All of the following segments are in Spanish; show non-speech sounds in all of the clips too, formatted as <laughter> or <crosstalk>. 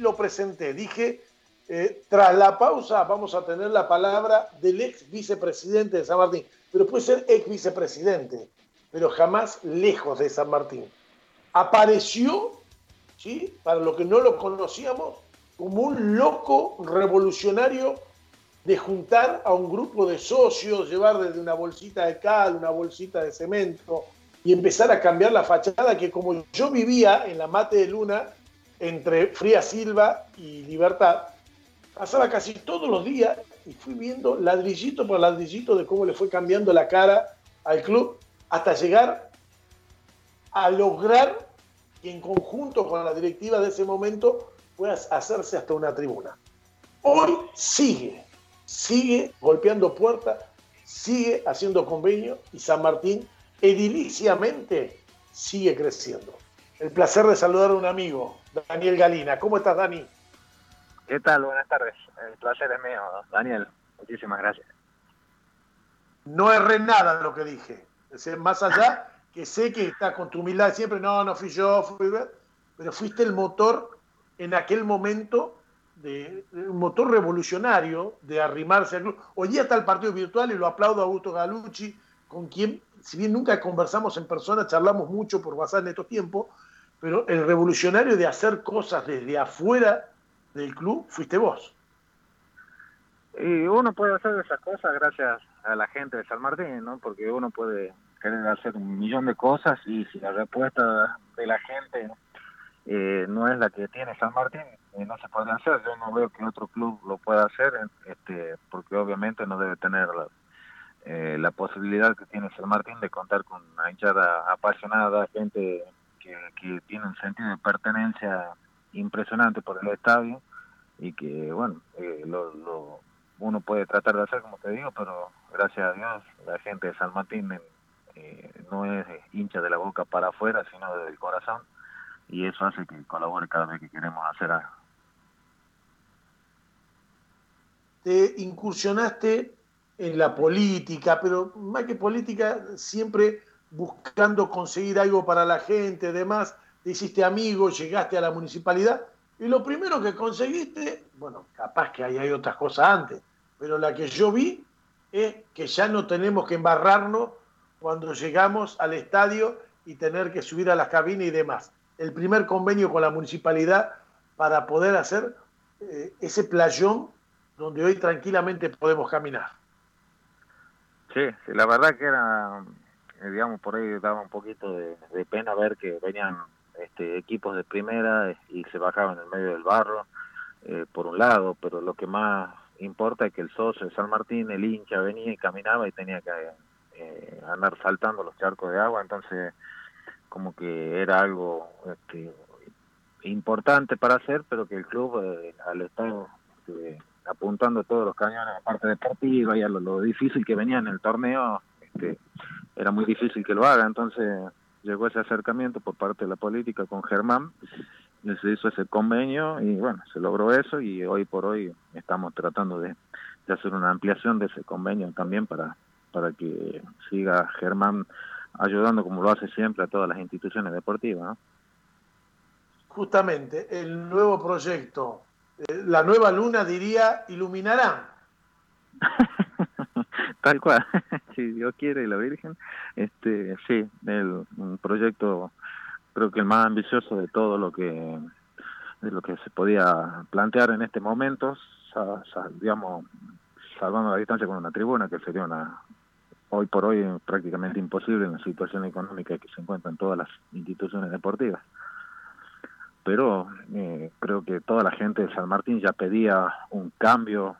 lo presenté. Dije, eh, tras la pausa vamos a tener la palabra del ex vicepresidente de San Martín, pero puede ser ex vicepresidente, pero jamás lejos de San Martín. Apareció, ¿sí? para los que no lo conocíamos, como un loco revolucionario de juntar a un grupo de socios, llevar desde una bolsita de cal, una bolsita de cemento y empezar a cambiar la fachada que como yo vivía en la Mate de Luna, entre Fría Silva y Libertad, pasaba casi todos los días y fui viendo ladrillito por ladrillito de cómo le fue cambiando la cara al club hasta llegar a lograr que en conjunto con la directiva de ese momento pueda hacerse hasta una tribuna. Hoy sigue, sigue golpeando puertas, sigue haciendo convenio y San Martín ediliciamente sigue creciendo. El placer de saludar a un amigo, Daniel Galina. ¿Cómo estás, Dani? ¿Qué tal? Buenas tardes. El placer es mío, Daniel. Muchísimas gracias. No erré nada de lo que dije. Más allá que sé que estás con tu humildad siempre, no, no fui yo, fui, pero fuiste el motor en aquel momento, de, un motor revolucionario de arrimarse al club. Hoy día está el partido virtual y lo aplaudo a Augusto Galucci, con quien, si bien nunca conversamos en persona, charlamos mucho por WhatsApp en estos tiempos, pero el revolucionario de hacer cosas desde afuera del club fuiste vos. Y uno puede hacer esas cosas gracias a la gente de San Martín, ¿no? Porque uno puede querer hacer un millón de cosas y si la respuesta de la gente eh, no es la que tiene San Martín, eh, no se puede hacer. Yo no veo que otro club lo pueda hacer, este, porque obviamente no debe tener la, eh, la posibilidad que tiene San Martín de contar con una hinchada apasionada, gente que, que tiene un sentido de pertenencia impresionante por el estadio y que, bueno, eh, lo, uno puede tratar de hacer, como te digo, pero gracias a Dios la gente de San Martín eh, no es hincha de la boca para afuera, sino del corazón y eso hace que colabore cada vez que queremos hacer algo. Te incursionaste en la política, pero más que política, siempre buscando conseguir algo para la gente, demás te hiciste amigo, llegaste a la municipalidad y lo primero que conseguiste, bueno, capaz que hay, hay otras cosas antes, pero la que yo vi es que ya no tenemos que embarrarnos cuando llegamos al estadio y tener que subir a las cabinas y demás. El primer convenio con la municipalidad para poder hacer eh, ese playón donde hoy tranquilamente podemos caminar. Sí, la verdad que era, digamos, por ahí daba un poquito de pena ver que venían este, equipos de primera y se bajaban en el medio del barro, eh, por un lado, pero lo que más importa es que el socio de San Martín, el hincha, venía y caminaba y tenía que eh, andar saltando los charcos de agua, entonces como que era algo este, importante para hacer, pero que el club eh, al estar apuntando todos los cañones a parte deportiva y a lo, difícil que venía en el torneo, este, era muy difícil que lo haga, entonces llegó ese acercamiento por parte de la política con Germán, y se hizo ese convenio y bueno, se logró eso y hoy por hoy estamos tratando de, hacer una ampliación de ese convenio también para, para que siga Germán ayudando como lo hace siempre a todas las instituciones deportivas. Justamente, el nuevo proyecto, eh, la nueva luna diría, iluminará. <laughs> Tal cual, <laughs> si Dios quiere y la Virgen, este, sí, el, un proyecto creo que el más ambicioso de todo lo que de lo que se podía plantear en este momento, digamos, salvando la distancia con una tribuna que sería una hoy por hoy prácticamente imposible en la situación económica que se encuentran todas las instituciones deportivas. Pero eh, creo que toda la gente de San Martín ya pedía un cambio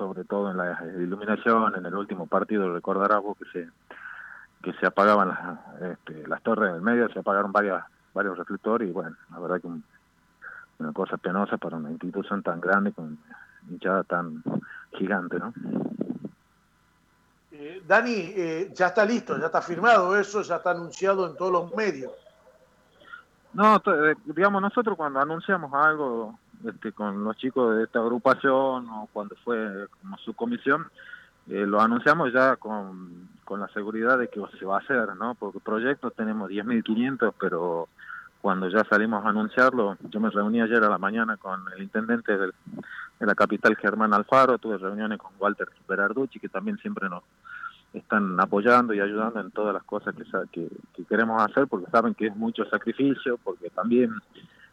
sobre todo en la iluminación, en el último partido recordarás vos que se que se apagaban las, este, las torres del medio, se apagaron varias, varios reflectores y bueno, la verdad que una cosa penosa para una institución tan grande con hinchada tan gigante, ¿no? Eh, Dani, eh, ya está listo, ya está firmado eso, ya está anunciado en todos los medios. No, eh, digamos, nosotros cuando anunciamos algo este, con los chicos de esta agrupación o cuando fue como su comisión, eh, lo anunciamos ya con, con la seguridad de que se va a hacer, ¿no? Porque proyectos tenemos 10.500, pero cuando ya salimos a anunciarlo, yo me reuní ayer a la mañana con el intendente de la capital, Germán Alfaro, tuve reuniones con Walter Berarducci, que también siempre nos están apoyando y ayudando en todas las cosas que, que, queremos hacer, porque saben que es mucho sacrificio, porque también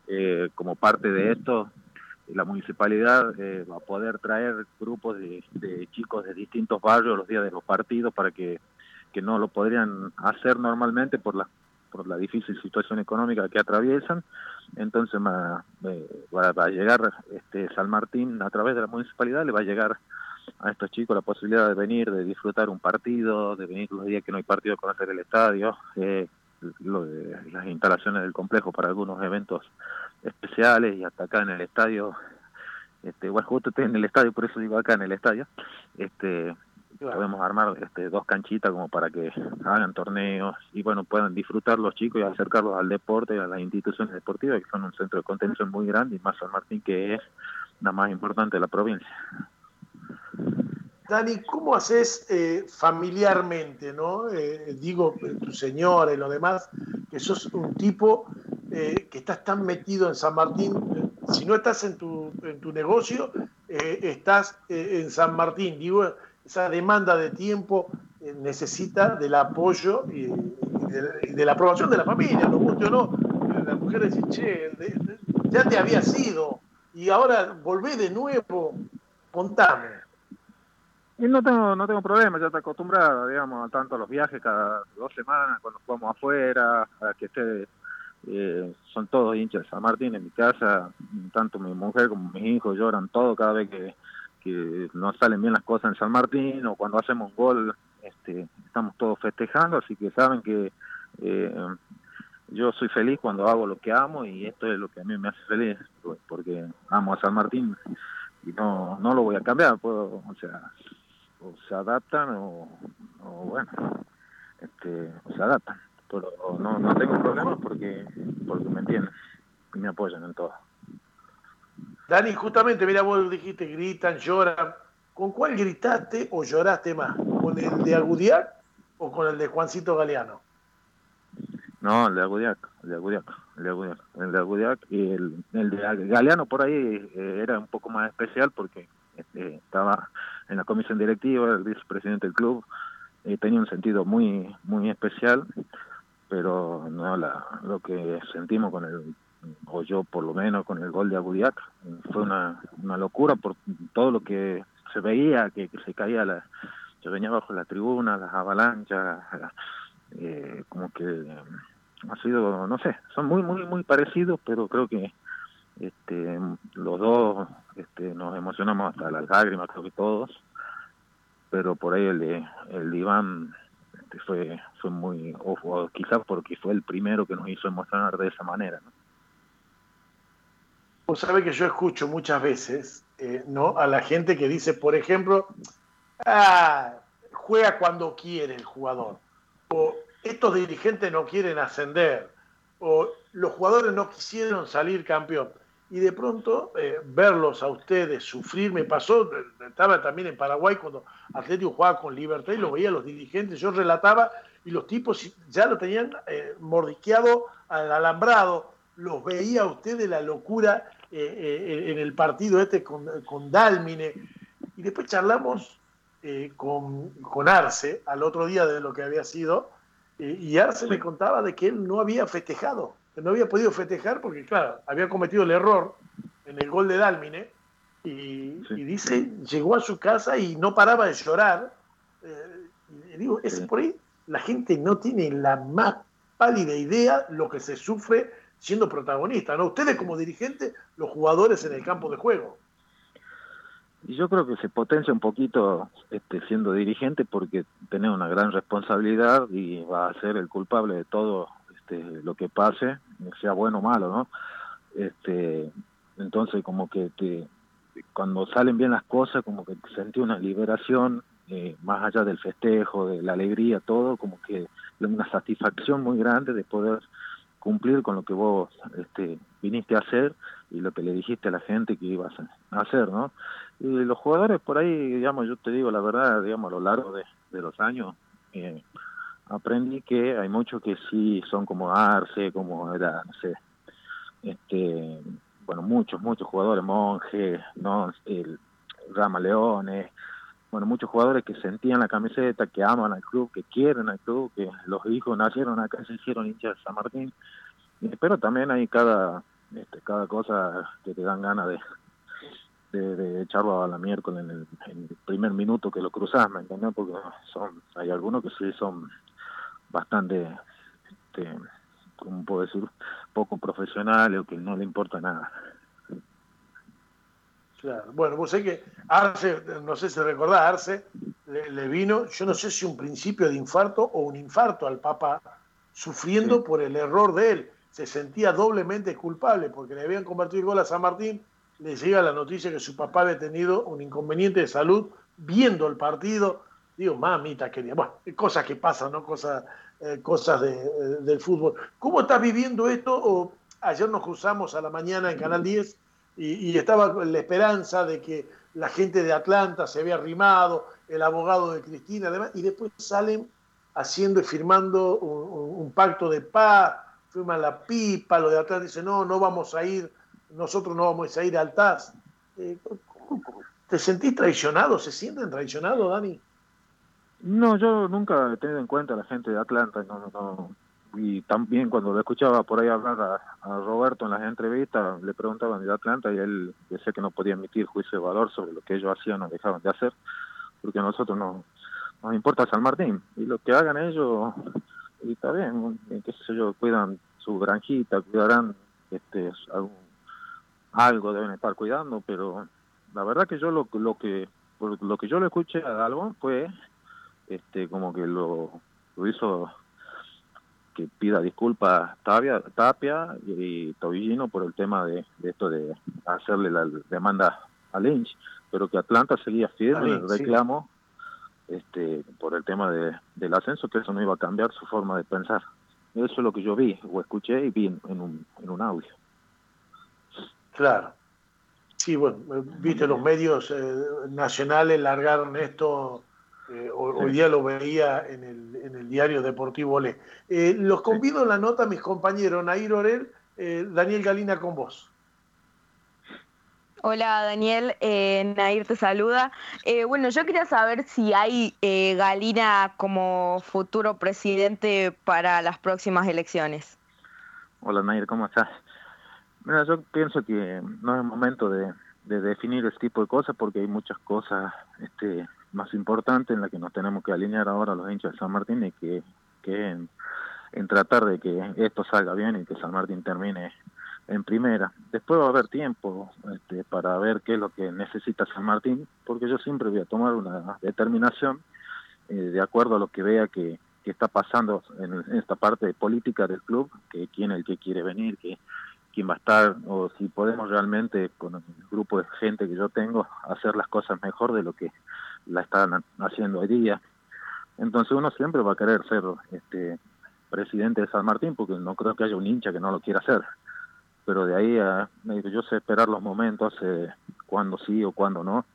eh, como parte de esto, la municipalidad eh, va a poder traer grupos de, chicos de distintos barrios los días de los partidos para que, que no lo podrían hacer normalmente por la por la difícil situación económica que atraviesan. Entonces va, va, a llegar este San Martín a través de la municipalidad, le va a llegar a estos chicos la posibilidad de venir, de disfrutar un partido, de venir los días que no hay partido a conocer el estadio, eh, lo de las instalaciones del complejo para algunos eventos especiales y hasta acá en el estadio, este, igual justo estoy en el estadio, por eso digo acá en el estadio, este podemos armar este, dos canchitas como para que hagan torneos y bueno puedan disfrutar los chicos y acercarlos al deporte y a las instituciones deportivas que son un centro de contención muy grande y más San Martín que es la más importante de la provincia. Dani, ¿cómo haces eh, familiarmente, no? Eh, digo, tu señora y lo demás, que sos un tipo eh, que estás tan metido en San Martín, si no estás en tu, en tu negocio, estás en San Martín. Digo, esa demanda de tiempo necesita del apoyo y, de, la aprobación de la familia, lo guste o no. Las mujeres dicen, che, ya te había sido y ahora volvé de nuevo, contame. Y no tengo, no tengo problema, ya está acostumbrada, digamos, tanto a los viajes cada dos semanas, cuando jugamos afuera, a que esté, eh, son todos hinchas de San Martín en mi casa, tanto mi mujer como mis hijos lloran todo cada vez que, que no salen bien las cosas en San Martín o cuando hacemos un gol, este, estamos todos festejando, así que saben que eh, yo soy feliz cuando hago lo que amo y esto es lo que a mí me hace feliz, porque amo a San Martín y no, no lo voy a cambiar, puedo, o sea, o se adaptan o, bueno, este, se adaptan. Pero no, no tengo problemas porque, porque me entienden y me apoyan en todo. Dani, justamente, mira, vos dijiste, gritan, lloran. ¿Con cuál gritaste o lloraste más? ¿Con el de Agudiac o con el de Juancito Galeano? No, el de Agudiac, el de Agudiac, el de Agudiac, el de Agudiac y el, el de Galeano por ahí eh, era un poco más especial porque este, estaba en la comisión directiva, el vicepresidente del club, eh, tenía un sentido muy muy especial, pero no la, lo que sentimos con el, o yo por lo menos con el gol de Agudiac, fue una, una locura por todo lo que se veía, que, se caía, la, yo venía bajo la tribuna, las avalanchas, <laughs> eh, como que ha sido, no sé, son muy, muy, muy parecidos, pero creo que este, los dos nos emocionamos hasta las lágrimas, creo que todos, pero por ahí el el Iván este, fue, fue muy, o, quizás porque fue el primero que nos hizo emocionar de esa manera. ¿no? Vos sabés que yo escucho muchas veces eh, ¿no? a la gente que dice, por ejemplo, ah, juega cuando quiere el jugador, o estos dirigentes no quieren ascender, o los jugadores no quisieron salir campeón y de pronto eh, verlos a ustedes sufrir, me pasó, estaba también en Paraguay cuando Atlético jugaba con Libertad y lo veía los dirigentes, yo relataba y los tipos ya lo tenían eh, mordiqueado al alambrado, los veía a ustedes la locura eh, en el partido este con, con Dálmine. Y después charlamos con, con Arce al otro día de lo que había sido y Arce me contaba de que él no había festejado no había podido festejar porque, claro, había cometido el error en el gol de Dálmine y, dice, llegó a su casa y no paraba de llorar. Eh, y digo, es por ahí, la gente no tiene la más pálida idea lo que se sufre siendo protagonista, ¿no? Ustedes como dirigentes, los jugadores en el campo de juego. Y yo creo que se potencia un poquito este, siendo dirigente porque tiene una gran responsabilidad y va a ser el culpable de todo este, lo que pase, sea bueno o malo, ¿no? Este, entonces como que te, cuando salen bien las cosas, como que sentí una liberación, eh, más allá del festejo, de la alegría, todo, como que una satisfacción muy grande de poder cumplir con lo que vos este, viniste a hacer y lo que le dijiste a la gente que ibas a hacer, ¿no? Y los jugadores por ahí, digamos, yo te digo la verdad, digamos, a lo largo de, los años, eh, aprendí que hay muchos que sí son como Arce, como era, no sé, este, bueno, muchos, muchos jugadores, Monje, no, el Rama Leones, bueno, muchos jugadores que sentían la camiseta, que aman al club, que quieren al club, que los hijos nacieron acá, se hicieron hinchas de San Martín, pero también hay cada, este, cada cosa que te dan ganas de, de, echarlo a la miércoles en el, primer minuto que lo cruzas, ¿me entiendes? Porque son, hay algunos que sí son bastante, este, como puedo decir, poco profesionales o que no le importa nada. Claro. Bueno, vos sé que Arce, no sé si recordás, Arce le, vino, yo no sé si un principio de infarto o un infarto al Papa sufriendo por el error de él. Se sentía doblemente culpable porque le habían convertido el gol a San Martín le llega la noticia que su papá había tenido un inconveniente de salud viendo el partido. Digo, mamita querida, bueno, cosas que pasan, ¿no? Cosas, eh, cosas de, eh, del fútbol. ¿Cómo estás viviendo esto? Ayer nos cruzamos a la mañana en Canal 10 y, estaba la esperanza de que la gente de Atlanta se había arrimado, el abogado de Cristina, además, y después salen haciendo y firmando un, un pacto de paz, firman la pipa, lo de Atlanta dice, no, no vamos a ir nosotros no vamos a ir al TAS. Eh, ¿Te sentís traicionado? ¿Se sienten traicionados, Dani? No, yo nunca he tenido en cuenta a la gente de Atlanta. No, no, y también cuando lo escuchaba por ahí hablar a, Roberto en las entrevistas, le preguntaban de Atlanta y él decía que no podía emitir juicio de valor sobre lo que ellos hacían o dejaban de hacer, porque a nosotros no nos importa San Martín. Y lo que hagan ellos, y está bien, qué sé yo, cuidan su granjita, cuidarán este algo deben estar cuidando, pero la verdad que yo lo, lo que lo que yo le escuché a Dalbón fue este como que lo, lo hizo que pida disculpas Tapia, Tapia y Tobillino por el tema de, esto de hacerle la demanda a Lynch, pero que Atlanta seguía firme en el reclamo este, por el tema de, del ascenso, que eso no iba a cambiar su forma de pensar. Eso es lo que yo vi o escuché y vi en un, en un audio. Claro. Sí, bueno, viste, los medios eh, nacionales largaron esto, eh, hoy día lo veía en el, en el diario Deportivo Le. Eh, los convido en la nota mis compañeros Nair Orel, Daniel Galina con vos. Hola Daniel, Nair te saluda. bueno, yo quería saber si hay Galina como futuro presidente para las próximas elecciones. Hola Nair, ¿cómo estás? Mira, yo pienso que no es el momento de, definir este tipo de cosas porque hay muchas cosas este, más importantes en las que nos tenemos que alinear ahora los hinchas de San Martín y que, que en, tratar de que esto salga bien y que San Martín termine en primera. Después va a haber tiempo este, para ver qué es lo que necesita San Martín, porque yo siempre voy a tomar una determinación eh, de acuerdo a lo que vea que, que está pasando en, en, esta parte política del club, que quién es el que quiere venir, que quién va a estar o si podemos realmente con el grupo de gente que yo tengo hacer las cosas mejor de lo que la están haciendo hoy día. Entonces uno siempre va a querer ser este presidente de San Martín porque no creo que haya un hincha que no lo quiera hacer. Pero de ahí a, yo sé esperar los momentos, eh, cuando sí o cuando no.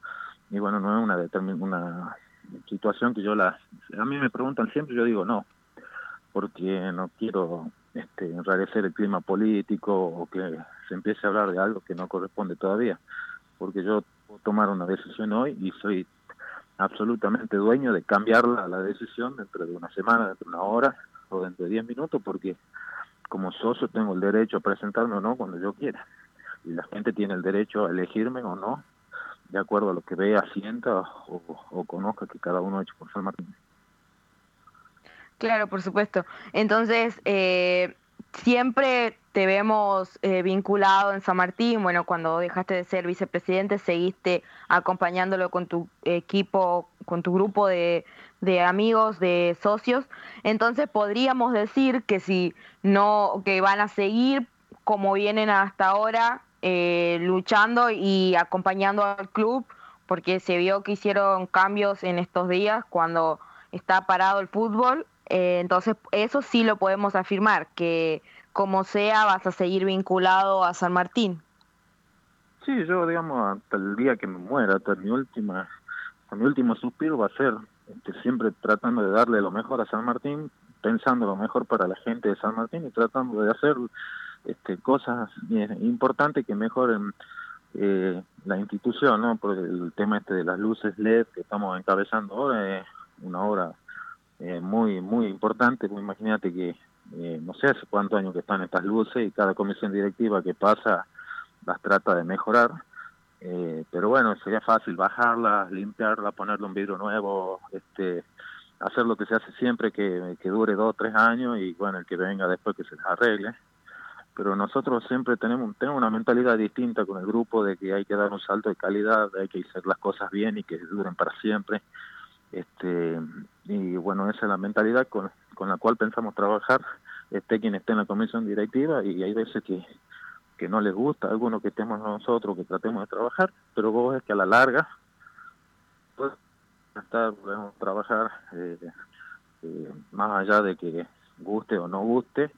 Y bueno, no es una, una situación que yo la... A mí me preguntan siempre, yo digo no, porque no quiero este, enrarecer el clima político o que se empiece a hablar de algo que no corresponde todavía, porque yo puedo tomar una decisión hoy y soy absolutamente dueño de cambiarla la decisión dentro de una semana, dentro de una hora o dentro de diez minutos, porque como socio tengo el derecho a presentarme o no cuando yo quiera. Y la gente tiene el derecho a elegirme o no, de acuerdo a lo que vea, sienta o, o conozca que cada uno ha hecho por San Martín. Claro, por supuesto. Entonces, eh, siempre te vemos eh, vinculado en San Martín. Bueno, cuando dejaste de ser vicepresidente, seguiste acompañándolo con tu equipo, con tu grupo de, amigos, de socios. Entonces, podríamos decir que si no, que van a seguir como vienen hasta ahora, eh, luchando y acompañando al club, porque se vio que hicieron cambios en estos días cuando está parado el fútbol eh, entonces, eso sí lo podemos afirmar, que como sea vas a seguir vinculado a San Martín. Sí, yo digamos hasta el día que me muera, hasta mi última, mi último suspiro va a ser este, siempre tratando de darle lo mejor a San Martín, pensando lo mejor para la gente de San Martín y tratando de hacer este, cosas importantes que mejoren eh, la institución, ¿no? Por el tema este de las luces LED que estamos encabezando ahora es una obra eh, muy muy importante. Imagínate que eh, no sé hace cuántos años que están estas luces y cada comisión directiva que pasa las trata de mejorar. Eh, pero bueno, sería fácil bajarlas, limpiarla, ponerle un vidrio nuevo, este, hacer lo que se hace siempre, que, que dure dos o tres años y bueno, el que venga después que se les arregle pero nosotros siempre tenemos, tenemos una mentalidad distinta con el grupo de que hay que dar un salto de calidad, hay que hacer las cosas bien y que duren para siempre. Este, y bueno, esa es la mentalidad con, con la cual pensamos trabajar, esté quien esté en la comisión directiva y hay veces que, que no les gusta, algunos que estemos nosotros, que tratemos de trabajar, pero vos es que a la larga, pues, estar, podemos trabajar eh, eh, más allá de que guste o no guste,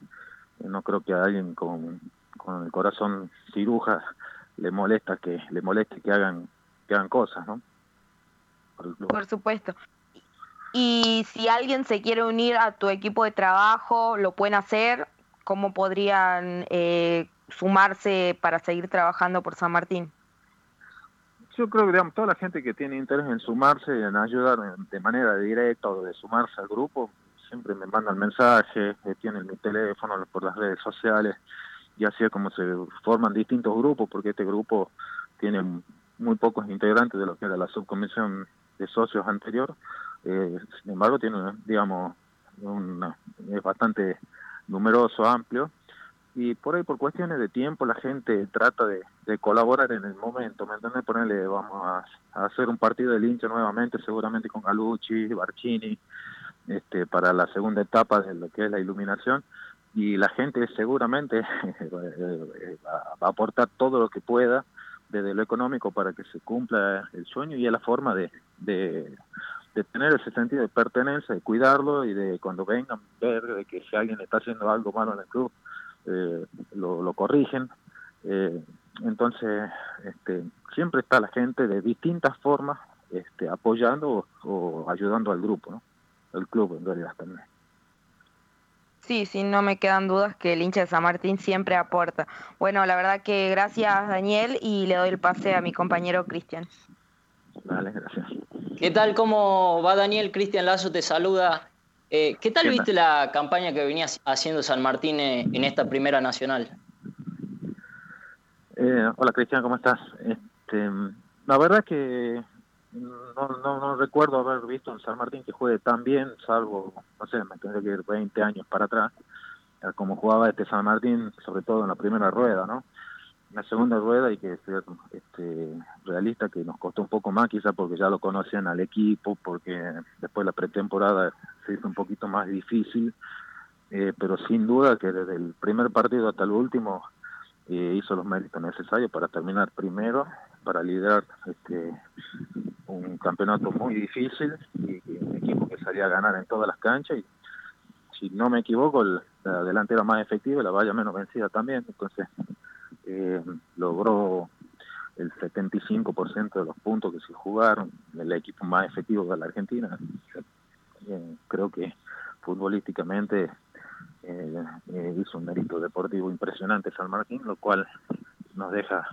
no creo que a alguien con, con el corazón ciruja le molesta que le moleste que hagan que hagan cosas no por, supuesto. Y si alguien se quiere unir a tu equipo de trabajo lo pueden hacer. Cómo podrían eh, sumarse para seguir trabajando por San Martín yo creo que digamos, toda la gente que tiene interés en sumarse en ayudar de manera directa o de sumarse al grupo siempre me mandan mensajes, eh, tienen mi teléfono por las redes sociales y así es como se forman distintos grupos, porque este grupo tiene muy pocos integrantes de lo que era la subcomisión de socios anterior, eh, sin embargo tiene, digamos, es bastante numeroso, amplio, y por ahí por cuestiones de tiempo la gente trata de, colaborar en el momento, ¿me entiendes? Ponerle, vamos a, hacer un partido de hincha nuevamente, seguramente con Galucci, Barcini, este, para la segunda etapa de lo que es la iluminación y la gente seguramente <laughs> va a aportar todo lo que pueda desde lo económico para que se cumpla el sueño y es la forma de, de, tener ese sentido de pertenencia, de cuidarlo y de cuando vengan ver de que si alguien está haciendo algo malo en el club, eh, lo, lo, corrigen. Eh, entonces, este, siempre está la gente de distintas formas este, apoyando o, ayudando al grupo, ¿no? el club en realidad también. Sí, sí, no me quedan dudas que el hincha de San Martín siempre aporta. Bueno, la verdad que gracias Daniel y le doy el pase a mi compañero Cristian. Vale, gracias. ¿Qué tal? ¿Cómo va Daniel? Cristian Lazo te saluda. Eh, ¿Qué tal viste la campaña que venía haciendo San Martín en esta primera nacional? Eh, hola Cristian, ¿cómo estás? Este, la verdad que no, no, no recuerdo haber visto en San Martín que juegue tan bien, salvo, no sé, me tendría que ir 20 años para atrás, como jugaba este San Martín, sobre todo en la primera rueda, ¿no? En la segunda rueda hay que ser este, realista, que nos costó un poco más, quizá porque ya lo conocían al equipo, porque después la pretemporada se hizo un poquito más difícil, eh, pero sin duda que desde el primer partido hasta el último eh, hizo los méritos necesarios para terminar primero, para liderar este, un campeonato muy difícil y, un equipo que salía a ganar en todas las canchas y si no me equivoco la delantera más efectiva y la valla menos vencida también entonces eh, logró el 75% de los puntos que se jugaron el equipo más efectivo de la Argentina. Eh, creo que futbolísticamente eh, hizo un mérito deportivo impresionante San Martín lo cual nos deja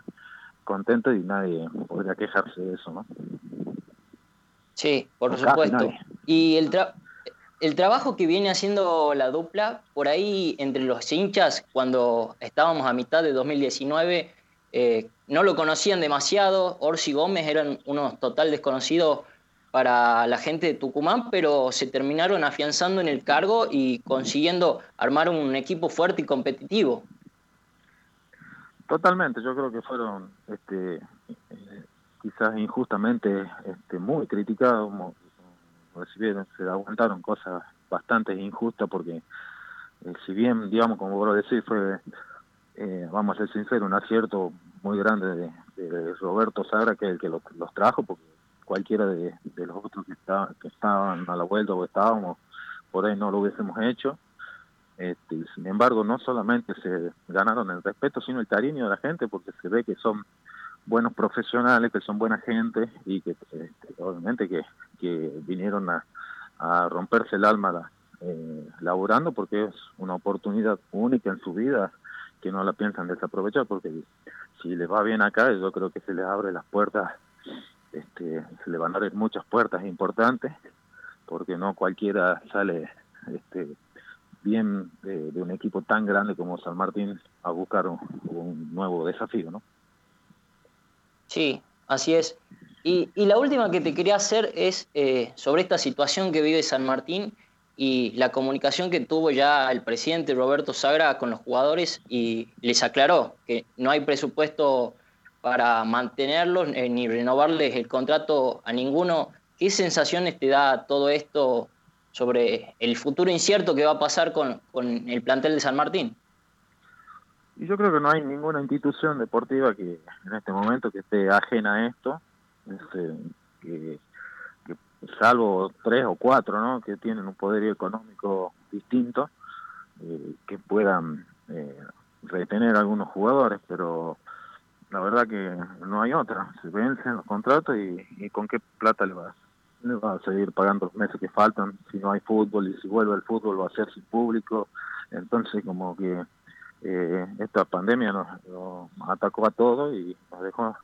contentos y nadie podría quejarse de eso, ¿no? Sí, por supuesto. Y el, el trabajo que viene haciendo la dupla, por ahí entre los hinchas, cuando estábamos a mitad de 2019, eh, no lo conocían demasiado. Orsi Gómez eran unos total desconocidos para la gente de Tucumán, pero se terminaron afianzando en el cargo y consiguiendo armar un equipo fuerte y competitivo. Totalmente, yo creo que fueron este, quizás injustamente este, muy criticados, bien se aguantaron cosas bastante injustas porque eh, si bien, digamos, como vos decís, fue, eh, vamos a ser sinceros, un acierto muy grande de, Roberto Sagra, que es el que los, trajo, porque cualquiera de, los otros que, que estaban a la vuelta o estábamos, por ahí no lo hubiésemos hecho. Este, sin embargo, no solamente se ganaron el respeto, sino el cariño de la gente, porque se ve que son buenos profesionales, que son buena gente y que este, obviamente que, que vinieron a, a, romperse el alma eh, laburando porque es una oportunidad única en su vida que no la piensan desaprovechar porque si les va bien acá yo creo que se les abre las puertas este, se le van a abrir muchas puertas importantes porque no cualquiera sale este, bien de, un equipo tan grande como San Martín a buscar un, nuevo desafío, ¿no? Sí, así es. Y, la última que te quería hacer es eh, sobre esta situación que vive San Martín y la comunicación que tuvo ya el presidente Roberto Sagra con los jugadores y les aclaró que no hay presupuesto para mantenerlos eh, ni renovarles el contrato a ninguno. ¿Qué sensaciones te da todo esto sobre el futuro incierto que va a pasar con, el plantel de San Martín. Yo creo que no hay ninguna institución deportiva que en este momento que esté ajena a esto, este, que, salvo tres o cuatro, ¿no? que tienen un poder económico distinto, eh, que puedan eh, retener algunos jugadores, pero la verdad que no hay otra. Se vencen los contratos y, y con qué plata le vas va a seguir pagando los meses que faltan si no hay fútbol y si vuelve el fútbol va a ser sin público. Entonces como que eh, esta pandemia nos, atacó a todos y nos dejó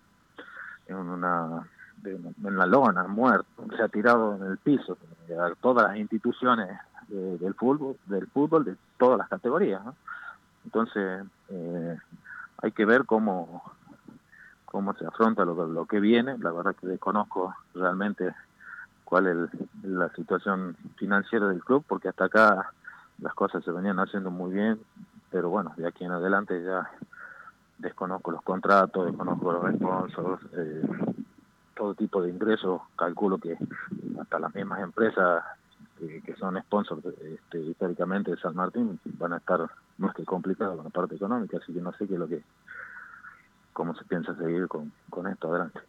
en una en la lona, muerto, se ha tirado en el piso, a todas las instituciones del fútbol, del fútbol de todas las categorías. Entonces eh, hay que ver cómo cómo se afronta lo, lo que viene. La verdad que desconozco realmente cuál es la situación financiera del club, porque hasta acá las cosas se venían haciendo muy bien, pero bueno, de aquí en adelante ya desconozco los contratos, desconozco los sponsors, eh, todo tipo de ingresos, calculo que hasta las mismas empresas que, son sponsors este, históricamente de San Martín van a estar más que complicados con la parte económica, así que no sé qué es lo que, cómo se piensa seguir con, con esto adelante.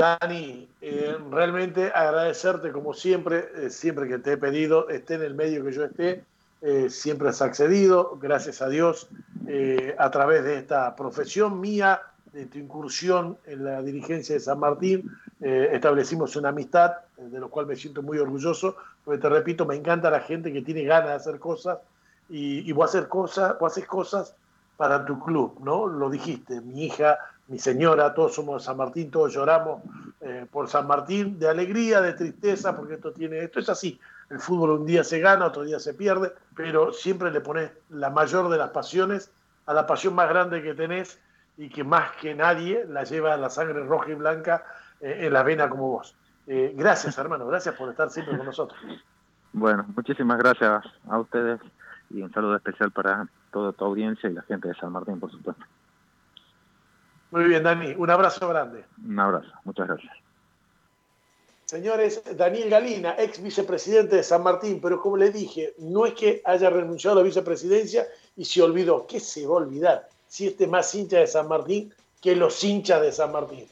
Dani, eh, realmente agradecerte como siempre, eh, siempre que te he pedido, esté en el medio que yo esté, eh, siempre has accedido, gracias a Dios, a través de esta profesión mía, de tu incursión en la dirigencia de San Martín, establecimos una amistad, de lo cual me siento muy orgulloso, porque te repito, me encanta la gente que tiene ganas de hacer cosas y, y vos, hacer cosas, vos haces cosas para tu club, ¿no? Lo dijiste, mi hija mi señora, todos somos de San Martín, todos lloramos eh, por San Martín, de alegría, de tristeza, porque esto tiene, esto es así. El fútbol un día se gana, otro día se pierde, pero siempre le pones la mayor de las pasiones a la pasión más grande que tenés y que más que nadie la lleva la sangre roja y blanca eh, en la vena como vos. Eh, gracias, hermano, gracias por estar siempre con nosotros. Bueno, muchísimas gracias a ustedes y un saludo especial para toda tu audiencia y la gente de San Martín, por supuesto. Muy bien, Dani. Un abrazo grande. Un abrazo. Muchas gracias. Señores, Daniel Galina, ex vicepresidente de San Martín, pero como le dije, no es que haya renunciado a la vicepresidencia y se olvidó. ¿Qué se va a olvidar si este más hincha de San Martín que los hinchas de San Martín?